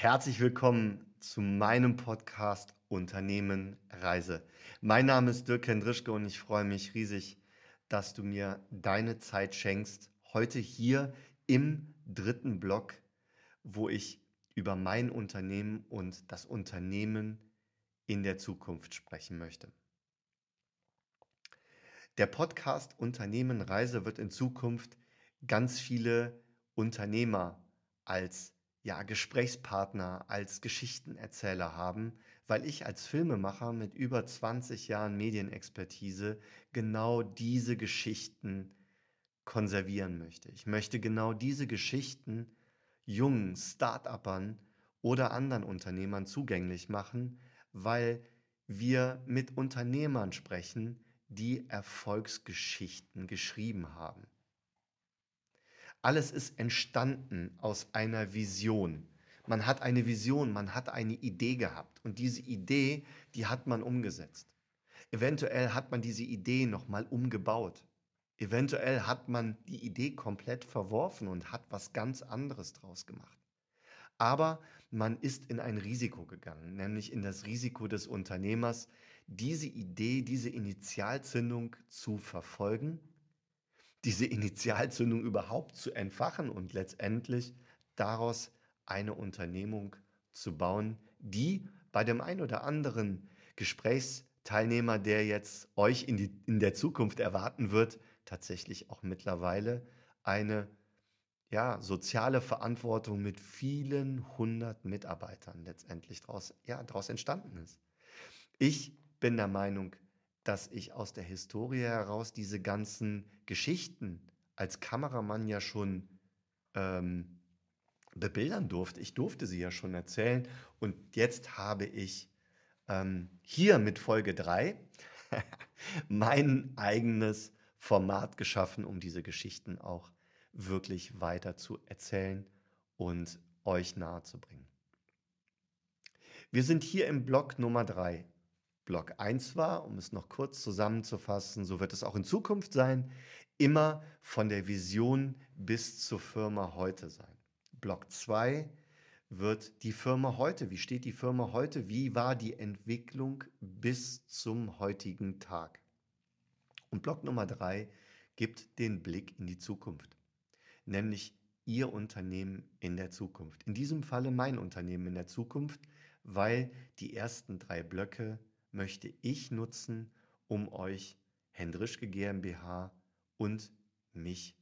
Herzlich willkommen zu meinem Podcast Unternehmen Reise. Mein Name ist Dirk Hendrischke und ich freue mich riesig, dass du mir deine Zeit schenkst, heute hier im dritten Blog, wo ich über mein Unternehmen und das Unternehmen in der Zukunft sprechen möchte. Der Podcast Unternehmen Reise wird in Zukunft ganz viele Unternehmer als ja, Gesprächspartner, als Geschichtenerzähler haben, weil ich als Filmemacher mit über 20 Jahren Medienexpertise genau diese Geschichten konservieren möchte. Ich möchte genau diese Geschichten jungen Start-upern oder anderen Unternehmern zugänglich machen, weil wir mit Unternehmern sprechen, die Erfolgsgeschichten geschrieben haben. Alles ist entstanden aus einer Vision. Man hat eine Vision, man hat eine Idee gehabt und diese Idee, die hat man umgesetzt. Eventuell hat man diese Idee nochmal umgebaut. Eventuell hat man die Idee komplett verworfen und hat was ganz anderes draus gemacht. Aber man ist in ein Risiko gegangen, nämlich in das Risiko des Unternehmers, diese Idee, diese Initialzündung zu verfolgen diese Initialzündung überhaupt zu entfachen und letztendlich daraus eine Unternehmung zu bauen, die bei dem ein oder anderen Gesprächsteilnehmer, der jetzt euch in, die, in der Zukunft erwarten wird, tatsächlich auch mittlerweile eine ja, soziale Verantwortung mit vielen hundert Mitarbeitern letztendlich daraus, ja, daraus entstanden ist. Ich bin der Meinung, dass ich aus der Historie heraus diese ganzen Geschichten als Kameramann ja schon ähm, bebildern durfte. Ich durfte sie ja schon erzählen. Und jetzt habe ich ähm, hier mit Folge 3 mein eigenes Format geschaffen, um diese Geschichten auch wirklich weiter zu erzählen und euch nahezubringen. Wir sind hier im Blog Nummer 3 Block 1 war, um es noch kurz zusammenzufassen, so wird es auch in Zukunft sein, immer von der Vision bis zur Firma heute sein. Block 2 wird die Firma heute, wie steht die Firma heute, wie war die Entwicklung bis zum heutigen Tag. Und Block Nummer 3 gibt den Blick in die Zukunft, nämlich Ihr Unternehmen in der Zukunft. In diesem Falle mein Unternehmen in der Zukunft, weil die ersten drei Blöcke möchte ich nutzen, um euch Hendrischke GmbH und mich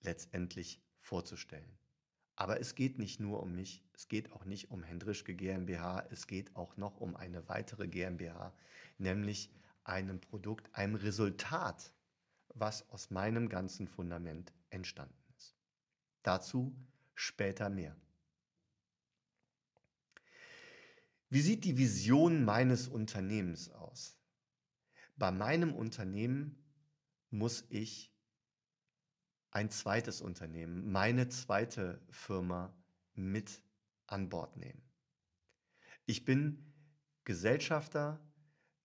letztendlich vorzustellen. Aber es geht nicht nur um mich, es geht auch nicht um Hendrischke GmbH, es geht auch noch um eine weitere GmbH, nämlich einem Produkt, einem Resultat, was aus meinem ganzen Fundament entstanden ist. Dazu später mehr. Wie sieht die Vision meines Unternehmens aus? Bei meinem Unternehmen muss ich ein zweites Unternehmen, meine zweite Firma mit an Bord nehmen. Ich bin Gesellschafter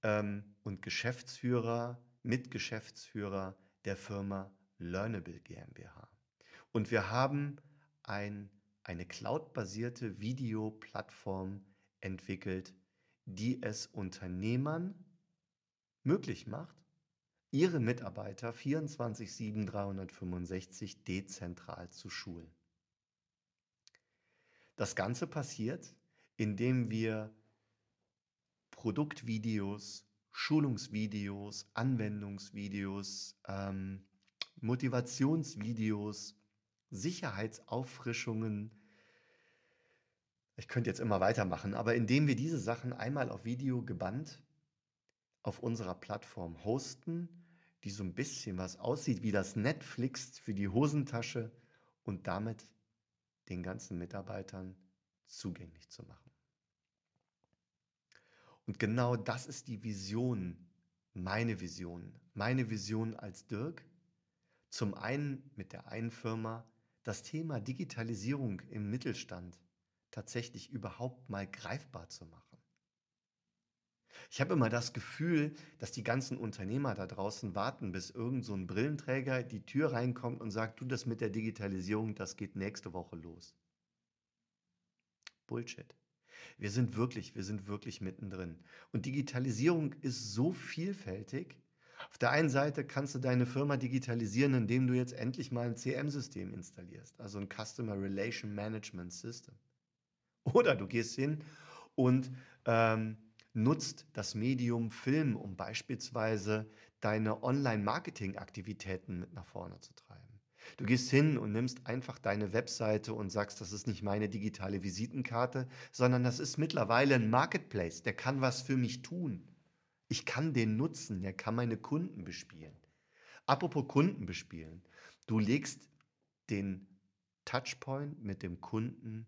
ähm, und Geschäftsführer, Mitgeschäftsführer der Firma Learnable GmbH. Und wir haben ein, eine cloudbasierte Videoplattform entwickelt, die es Unternehmern möglich macht, ihre Mitarbeiter 24-7 365 dezentral zu schulen. Das Ganze passiert, indem wir Produktvideos, Schulungsvideos, Anwendungsvideos, ähm, Motivationsvideos, Sicherheitsauffrischungen, ich könnte jetzt immer weitermachen, aber indem wir diese Sachen einmal auf Video gebannt auf unserer Plattform hosten, die so ein bisschen was aussieht wie das Netflix für die Hosentasche und damit den ganzen Mitarbeitern zugänglich zu machen. Und genau das ist die Vision, meine Vision, meine Vision als Dirk. Zum einen mit der einen Firma das Thema Digitalisierung im Mittelstand tatsächlich überhaupt mal greifbar zu machen. Ich habe immer das Gefühl, dass die ganzen Unternehmer da draußen warten, bis irgend so ein Brillenträger die Tür reinkommt und sagt, du das mit der Digitalisierung, das geht nächste Woche los. Bullshit. Wir sind wirklich, wir sind wirklich mittendrin. Und Digitalisierung ist so vielfältig. Auf der einen Seite kannst du deine Firma digitalisieren, indem du jetzt endlich mal ein CM-System installierst, also ein Customer Relation Management System. Oder du gehst hin und ähm, nutzt das Medium Film, um beispielsweise deine Online-Marketing-Aktivitäten mit nach vorne zu treiben. Du gehst hin und nimmst einfach deine Webseite und sagst, das ist nicht meine digitale Visitenkarte, sondern das ist mittlerweile ein Marketplace, der kann was für mich tun. Ich kann den nutzen, der kann meine Kunden bespielen. Apropos Kunden bespielen, du legst den Touchpoint mit dem Kunden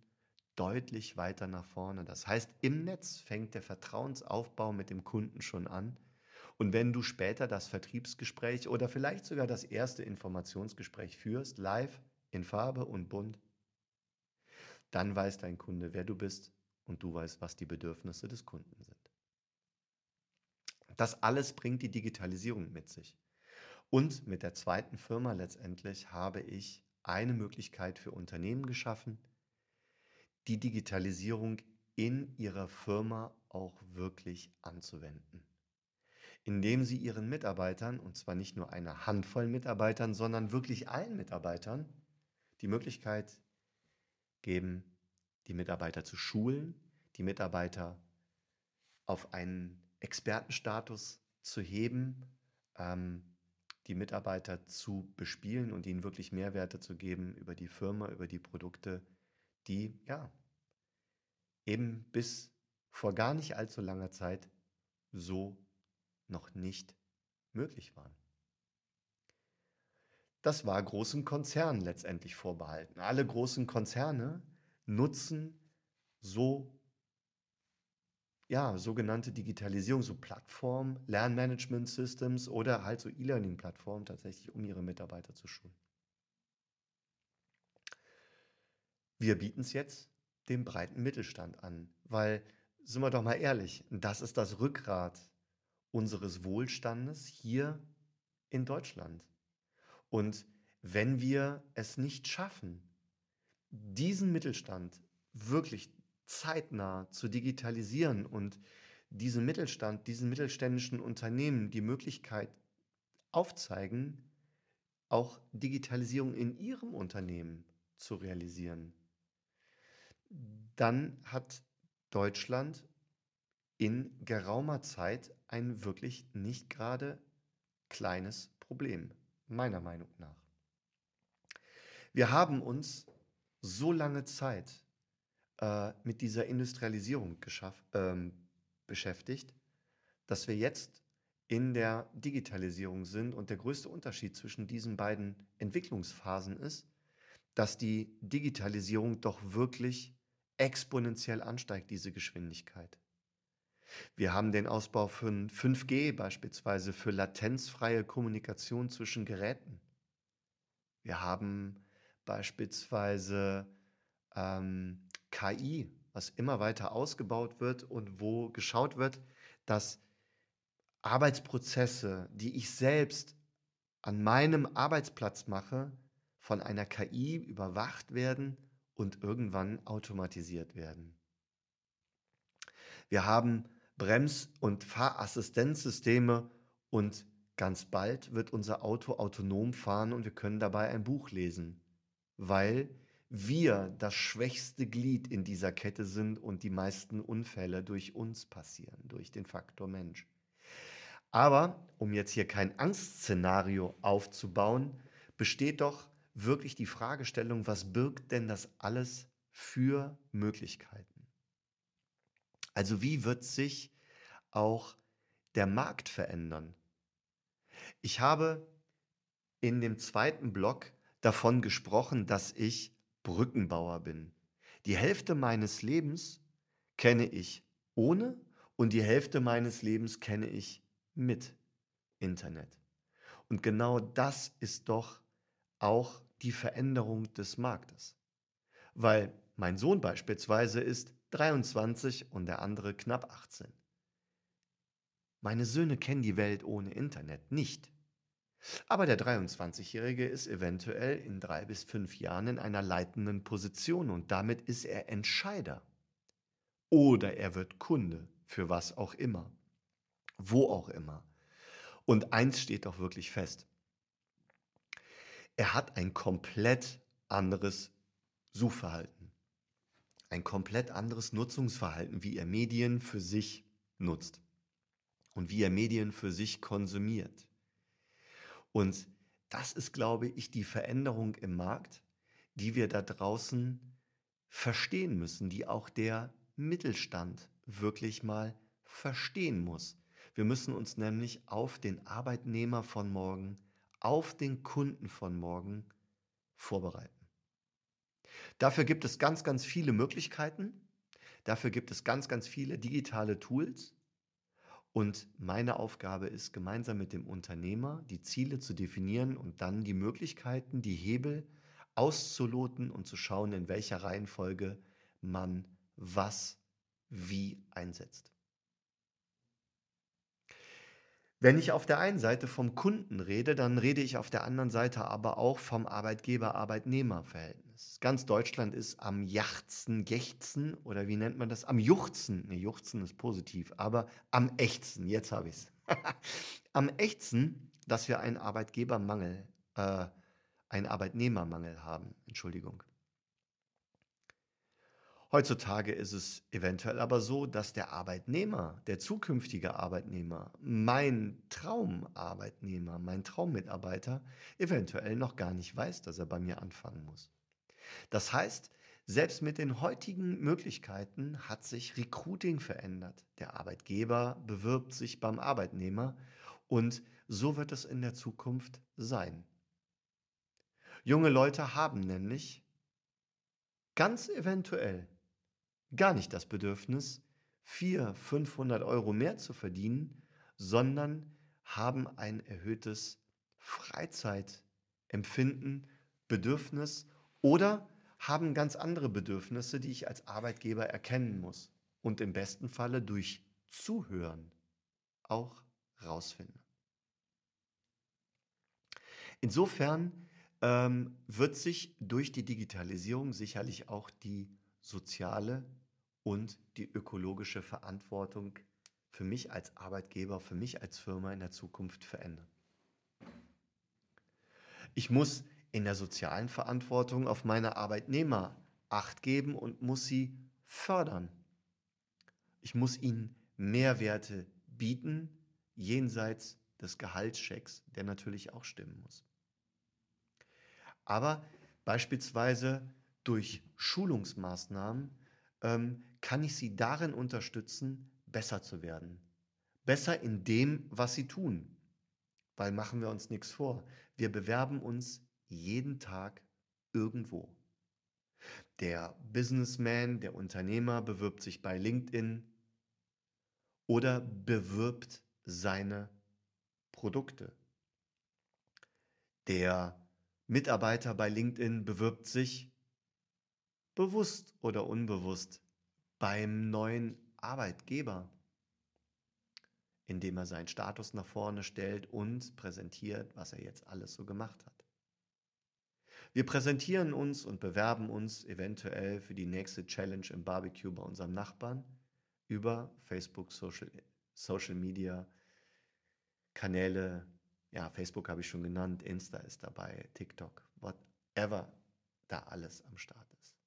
deutlich weiter nach vorne. Das heißt, im Netz fängt der Vertrauensaufbau mit dem Kunden schon an. Und wenn du später das Vertriebsgespräch oder vielleicht sogar das erste Informationsgespräch führst, live, in Farbe und bunt, dann weiß dein Kunde, wer du bist und du weißt, was die Bedürfnisse des Kunden sind. Das alles bringt die Digitalisierung mit sich. Und mit der zweiten Firma letztendlich habe ich eine Möglichkeit für Unternehmen geschaffen, die Digitalisierung in ihrer Firma auch wirklich anzuwenden. Indem sie ihren Mitarbeitern, und zwar nicht nur einer Handvoll Mitarbeitern, sondern wirklich allen Mitarbeitern, die Möglichkeit geben, die Mitarbeiter zu schulen, die Mitarbeiter auf einen Expertenstatus zu heben, ähm, die Mitarbeiter zu bespielen und ihnen wirklich Mehrwerte zu geben über die Firma, über die Produkte, die ja eben bis vor gar nicht allzu langer Zeit so noch nicht möglich waren. Das war großen Konzernen letztendlich vorbehalten. Alle großen Konzerne nutzen so ja, sogenannte Digitalisierung, so Plattformen, Lernmanagement Systems oder halt so E-Learning-Plattformen tatsächlich, um ihre Mitarbeiter zu schulen. Wir bieten es jetzt dem breiten Mittelstand an. Weil, sind wir doch mal ehrlich, das ist das Rückgrat unseres Wohlstandes hier in Deutschland. Und wenn wir es nicht schaffen, diesen Mittelstand wirklich zeitnah zu digitalisieren und diesem Mittelstand, diesen mittelständischen Unternehmen die Möglichkeit aufzeigen, auch Digitalisierung in ihrem Unternehmen zu realisieren, dann hat Deutschland in geraumer Zeit ein wirklich nicht gerade kleines Problem, meiner Meinung nach. Wir haben uns so lange Zeit äh, mit dieser Industrialisierung ähm, beschäftigt, dass wir jetzt in der Digitalisierung sind. Und der größte Unterschied zwischen diesen beiden Entwicklungsphasen ist, dass die Digitalisierung doch wirklich exponentiell ansteigt, diese Geschwindigkeit. Wir haben den Ausbau von 5G beispielsweise für latenzfreie Kommunikation zwischen Geräten. Wir haben beispielsweise ähm, KI, was immer weiter ausgebaut wird und wo geschaut wird, dass Arbeitsprozesse, die ich selbst an meinem Arbeitsplatz mache, von einer KI überwacht werden und irgendwann automatisiert werden. Wir haben Brems- und Fahrassistenzsysteme und ganz bald wird unser Auto autonom fahren und wir können dabei ein Buch lesen, weil wir das schwächste Glied in dieser Kette sind und die meisten Unfälle durch uns passieren, durch den Faktor Mensch. Aber um jetzt hier kein Angstszenario aufzubauen, besteht doch wirklich die Fragestellung, was birgt denn das alles für Möglichkeiten? Also wie wird sich auch der Markt verändern? Ich habe in dem zweiten Block davon gesprochen, dass ich Brückenbauer bin. Die Hälfte meines Lebens kenne ich ohne und die Hälfte meines Lebens kenne ich mit Internet. Und genau das ist doch auch die Veränderung des Marktes. Weil mein Sohn beispielsweise ist 23 und der andere knapp 18. Meine Söhne kennen die Welt ohne Internet nicht. Aber der 23-Jährige ist eventuell in drei bis fünf Jahren in einer leitenden Position und damit ist er Entscheider oder er wird Kunde für was auch immer, wo auch immer. Und eins steht doch wirklich fest. Er hat ein komplett anderes Suchverhalten, ein komplett anderes Nutzungsverhalten, wie er Medien für sich nutzt und wie er Medien für sich konsumiert. Und das ist, glaube ich, die Veränderung im Markt, die wir da draußen verstehen müssen, die auch der Mittelstand wirklich mal verstehen muss. Wir müssen uns nämlich auf den Arbeitnehmer von morgen, auf den Kunden von morgen vorbereiten. Dafür gibt es ganz, ganz viele Möglichkeiten. Dafür gibt es ganz, ganz viele digitale Tools. Und meine Aufgabe ist, gemeinsam mit dem Unternehmer die Ziele zu definieren und dann die Möglichkeiten, die Hebel auszuloten und zu schauen, in welcher Reihenfolge man was wie einsetzt. Wenn ich auf der einen Seite vom Kunden rede, dann rede ich auf der anderen Seite aber auch vom Arbeitgeber-Arbeitnehmer-Verhältnis. Ganz Deutschland ist am Jachzen, Gächzen oder wie nennt man das? Am Juchzen. Ne, Juchzen ist positiv, aber am Ächzen. Jetzt habe ich es. am Ächzen, dass wir einen Arbeitgebermangel, äh, einen Arbeitnehmermangel haben. Entschuldigung. Heutzutage ist es eventuell aber so, dass der Arbeitnehmer, der zukünftige Arbeitnehmer, mein Traumarbeitnehmer, mein Traummitarbeiter eventuell noch gar nicht weiß, dass er bei mir anfangen muss. Das heißt, selbst mit den heutigen Möglichkeiten hat sich Recruiting verändert. Der Arbeitgeber bewirbt sich beim Arbeitnehmer und so wird es in der Zukunft sein. Junge Leute haben nämlich ganz eventuell gar nicht das Bedürfnis, 400, 500 Euro mehr zu verdienen, sondern haben ein erhöhtes Freizeitempfinden, Bedürfnis oder haben ganz andere Bedürfnisse, die ich als Arbeitgeber erkennen muss und im besten Falle durch Zuhören auch rausfinden. Insofern ähm, wird sich durch die Digitalisierung sicherlich auch die soziale und die ökologische Verantwortung für mich als Arbeitgeber, für mich als Firma in der Zukunft verändern. Ich muss in der sozialen Verantwortung auf meine Arbeitnehmer acht geben und muss sie fördern. Ich muss ihnen Mehrwerte bieten, jenseits des Gehaltschecks, der natürlich auch stimmen muss. Aber beispielsweise durch Schulungsmaßnahmen ähm, kann ich sie darin unterstützen, besser zu werden. Besser in dem, was sie tun. Weil machen wir uns nichts vor. Wir bewerben uns jeden Tag irgendwo. Der Businessman, der Unternehmer bewirbt sich bei LinkedIn oder bewirbt seine Produkte. Der Mitarbeiter bei LinkedIn bewirbt sich bewusst oder unbewusst beim neuen Arbeitgeber, indem er seinen Status nach vorne stellt und präsentiert, was er jetzt alles so gemacht hat. Wir präsentieren uns und bewerben uns eventuell für die nächste Challenge im Barbecue bei unserem Nachbarn über Facebook, Social, Social Media, Kanäle. Ja, Facebook habe ich schon genannt, Insta ist dabei, TikTok, whatever da alles am Start ist.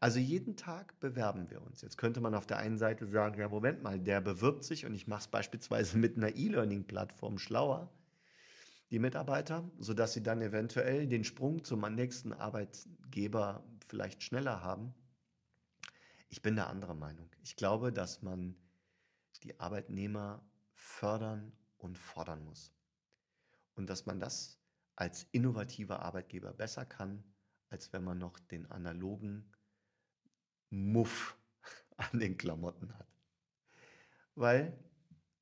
Also jeden Tag bewerben wir uns. Jetzt könnte man auf der einen Seite sagen, ja, Moment mal, der bewirbt sich und ich mache es beispielsweise mit einer E-Learning-Plattform schlauer, die Mitarbeiter, sodass sie dann eventuell den Sprung zum nächsten Arbeitgeber vielleicht schneller haben. Ich bin der anderer Meinung. Ich glaube, dass man die Arbeitnehmer fördern und fordern muss. Und dass man das als innovativer Arbeitgeber besser kann, als wenn man noch den analogen Muff an den Klamotten hat. Weil,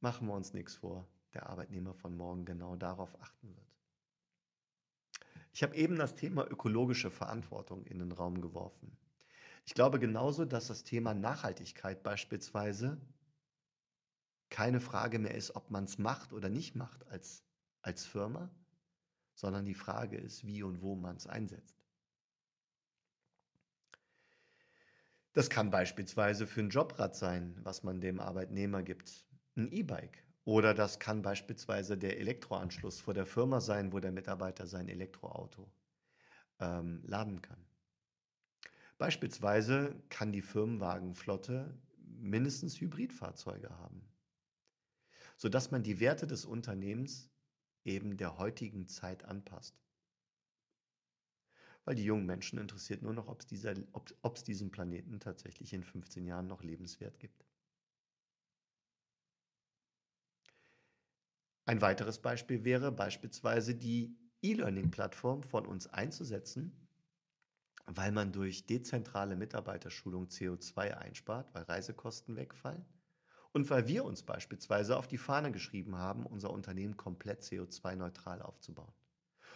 machen wir uns nichts vor, der Arbeitnehmer von morgen genau darauf achten wird. Ich habe eben das Thema ökologische Verantwortung in den Raum geworfen. Ich glaube genauso, dass das Thema Nachhaltigkeit beispielsweise keine Frage mehr ist, ob man es macht oder nicht macht als, als Firma, sondern die Frage ist, wie und wo man es einsetzt. Das kann beispielsweise für ein Jobrad sein, was man dem Arbeitnehmer gibt, ein E-Bike. Oder das kann beispielsweise der Elektroanschluss vor der Firma sein, wo der Mitarbeiter sein Elektroauto ähm, laden kann. Beispielsweise kann die Firmenwagenflotte mindestens Hybridfahrzeuge haben, sodass man die Werte des Unternehmens eben der heutigen Zeit anpasst. Weil die jungen Menschen interessiert nur noch, ob es ob, diesen Planeten tatsächlich in 15 Jahren noch lebenswert gibt. Ein weiteres Beispiel wäre beispielsweise die E-Learning-Plattform von uns einzusetzen, weil man durch dezentrale Mitarbeiterschulung CO2 einspart, weil Reisekosten wegfallen und weil wir uns beispielsweise auf die Fahne geschrieben haben, unser Unternehmen komplett CO2-neutral aufzubauen.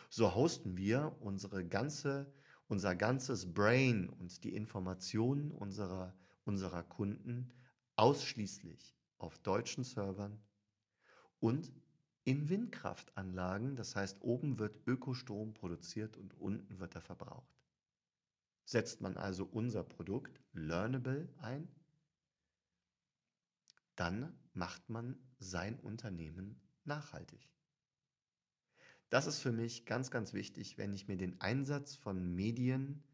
So hosten wir unsere ganze, unser ganzes Brain und die Informationen unserer, unserer Kunden ausschließlich auf deutschen Servern und in Windkraftanlagen. Das heißt, oben wird Ökostrom produziert und unten wird er verbraucht. Setzt man also unser Produkt Learnable ein, dann macht man sein Unternehmen nachhaltig. Das ist für mich ganz, ganz wichtig, wenn ich mir den Einsatz von Medien,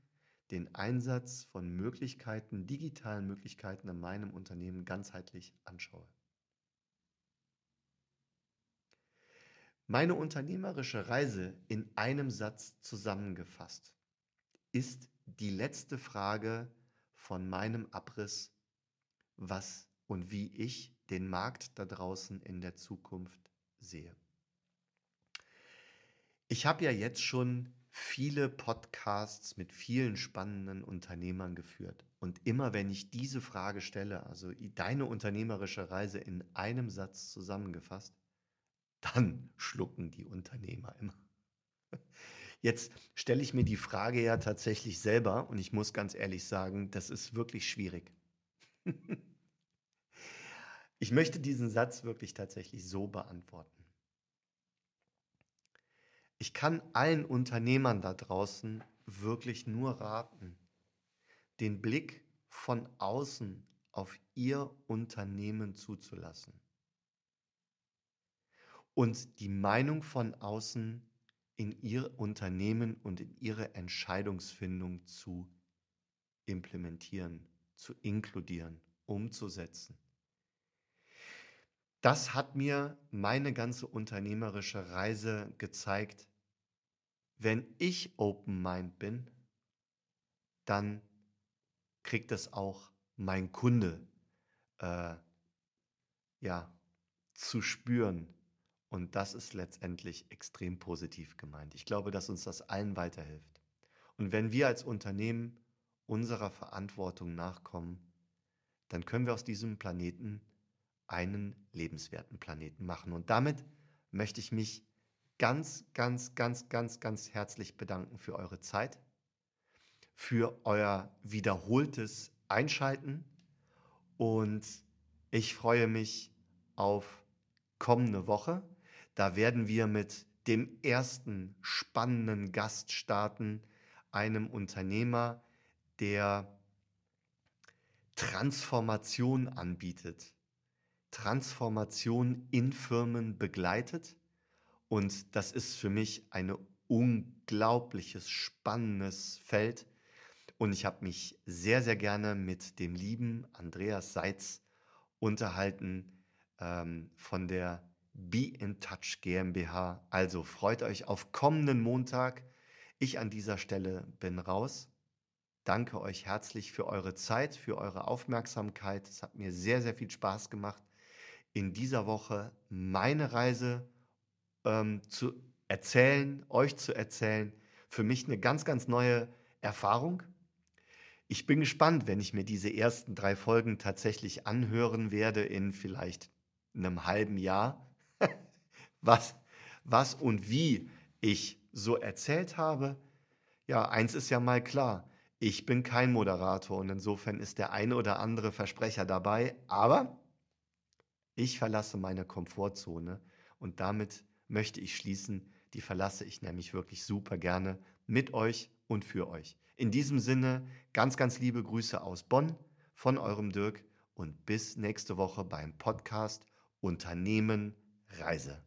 den Einsatz von Möglichkeiten, digitalen Möglichkeiten in meinem Unternehmen ganzheitlich anschaue. Meine unternehmerische Reise in einem Satz zusammengefasst ist die letzte Frage von meinem Abriss, was und wie ich den Markt da draußen in der Zukunft sehe. Ich habe ja jetzt schon viele Podcasts mit vielen spannenden Unternehmern geführt. Und immer wenn ich diese Frage stelle, also deine unternehmerische Reise in einem Satz zusammengefasst, dann schlucken die Unternehmer immer. Jetzt stelle ich mir die Frage ja tatsächlich selber und ich muss ganz ehrlich sagen, das ist wirklich schwierig. ich möchte diesen Satz wirklich tatsächlich so beantworten. Ich kann allen Unternehmern da draußen wirklich nur raten, den Blick von außen auf ihr Unternehmen zuzulassen und die Meinung von außen in ihr Unternehmen und in ihre Entscheidungsfindung zu implementieren, zu inkludieren, umzusetzen. Das hat mir meine ganze unternehmerische Reise gezeigt, wenn ich Open Mind bin, dann kriegt es auch mein Kunde äh, ja, zu spüren. Und das ist letztendlich extrem positiv gemeint. Ich glaube, dass uns das allen weiterhilft. Und wenn wir als Unternehmen unserer Verantwortung nachkommen, dann können wir aus diesem Planeten einen lebenswerten Planeten machen. Und damit möchte ich mich ganz, ganz, ganz, ganz, ganz herzlich bedanken für eure Zeit, für euer wiederholtes Einschalten und ich freue mich auf kommende Woche. Da werden wir mit dem ersten spannenden Gast starten, einem Unternehmer, der Transformation anbietet, Transformation in Firmen begleitet und das ist für mich ein unglaubliches, spannendes Feld. Und ich habe mich sehr, sehr gerne mit dem lieben Andreas Seitz unterhalten ähm, von der Be in Touch GmbH. Also freut euch auf kommenden Montag. Ich an dieser Stelle bin raus. Danke euch herzlich für eure Zeit, für eure Aufmerksamkeit. Es hat mir sehr, sehr viel Spaß gemacht, in dieser Woche meine Reise ähm, zu erzählen, euch zu erzählen. Für mich eine ganz, ganz neue Erfahrung. Ich bin gespannt, wenn ich mir diese ersten drei Folgen tatsächlich anhören werde in vielleicht einem halben Jahr, was, was und wie ich so erzählt habe. Ja, eins ist ja mal klar. Ich bin kein Moderator und insofern ist der eine oder andere Versprecher dabei, aber ich verlasse meine Komfortzone und damit möchte ich schließen. Die verlasse ich nämlich wirklich super gerne mit euch und für euch. In diesem Sinne, ganz, ganz liebe Grüße aus Bonn von eurem Dirk und bis nächste Woche beim Podcast Unternehmen Reise.